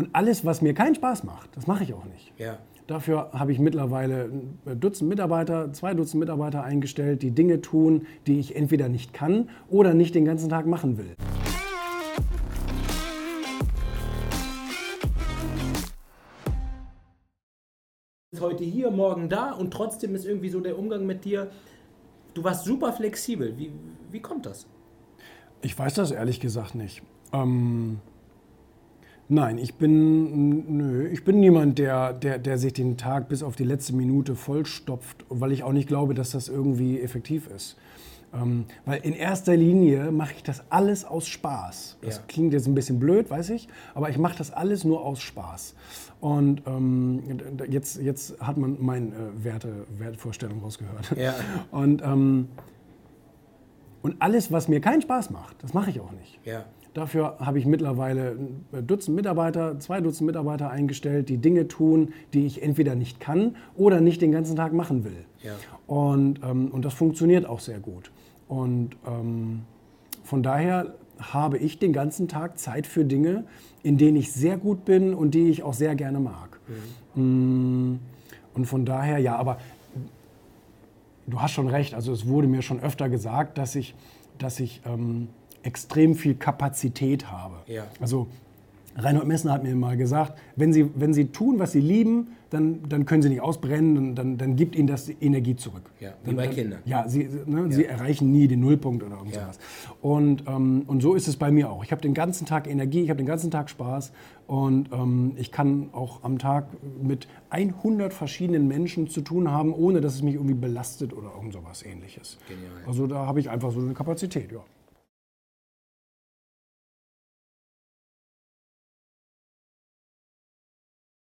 Und alles, was mir keinen Spaß macht, das mache ich auch nicht. Ja. Dafür habe ich mittlerweile ein Dutzend Mitarbeiter, zwei Dutzend Mitarbeiter eingestellt, die Dinge tun, die ich entweder nicht kann oder nicht den ganzen Tag machen will. heute hier, morgen da und trotzdem ist irgendwie so der Umgang mit dir, du warst super flexibel. Wie, wie kommt das? Ich weiß das ehrlich gesagt nicht. Ähm, nein, ich bin, nö, ich bin niemand, der, der, der sich den Tag bis auf die letzte Minute vollstopft, weil ich auch nicht glaube, dass das irgendwie effektiv ist. Ähm, weil in erster Linie mache ich das alles aus Spaß. Das Ja. klingt jetzt ein bisschen blöd, weiß ich, aber ich mache das alles nur aus Spaß. Und ähm, jetzt, jetzt hat man meine äh, Werte, Wertvorstellung rausgehört. Ja. Und, ähm, und alles, was mir keinen Spaß macht, das mache ich auch nicht. Ja. Dafür habe ich mittlerweile ein Dutzend Mitarbeiter, zwei Dutzend Mitarbeiter eingestellt, die Dinge tun, die ich entweder nicht kann oder nicht den ganzen Tag machen will. Ja. Und, ähm, und das funktioniert auch sehr gut. Und ähm, von daher habe ich den ganzen Tag Zeit für Dinge, in denen ich sehr gut bin und die ich auch sehr gerne mag. Mm, Und von daher, ja, aber du hast schon recht. Also es wurde mir schon öfter gesagt, dass ich, dass ich ähm, extrem viel Kapazität habe. Ja. Also Reinhold Messner hat mir mal gesagt, wenn Sie, wenn Sie tun, was Sie lieben, dann, dann können Sie nicht ausbrennen, dann, dann, dann gibt Ihnen das die Energie zurück. Ja, wie dann, bei Kindern. Ja, Sie, ne, Sie erreichen nie den Nullpunkt oder irgend Ja. Und, ähm, und so ist es bei mir auch. Ich habe den ganzen Tag Energie, ich habe den ganzen Tag Spaß und ähm, ich kann auch am Tag mit 100 verschiedenen Menschen zu tun haben, ohne dass es mich irgendwie belastet oder irgend sowas ähnliches. Genial. Also da habe ich einfach so eine Kapazität, ja.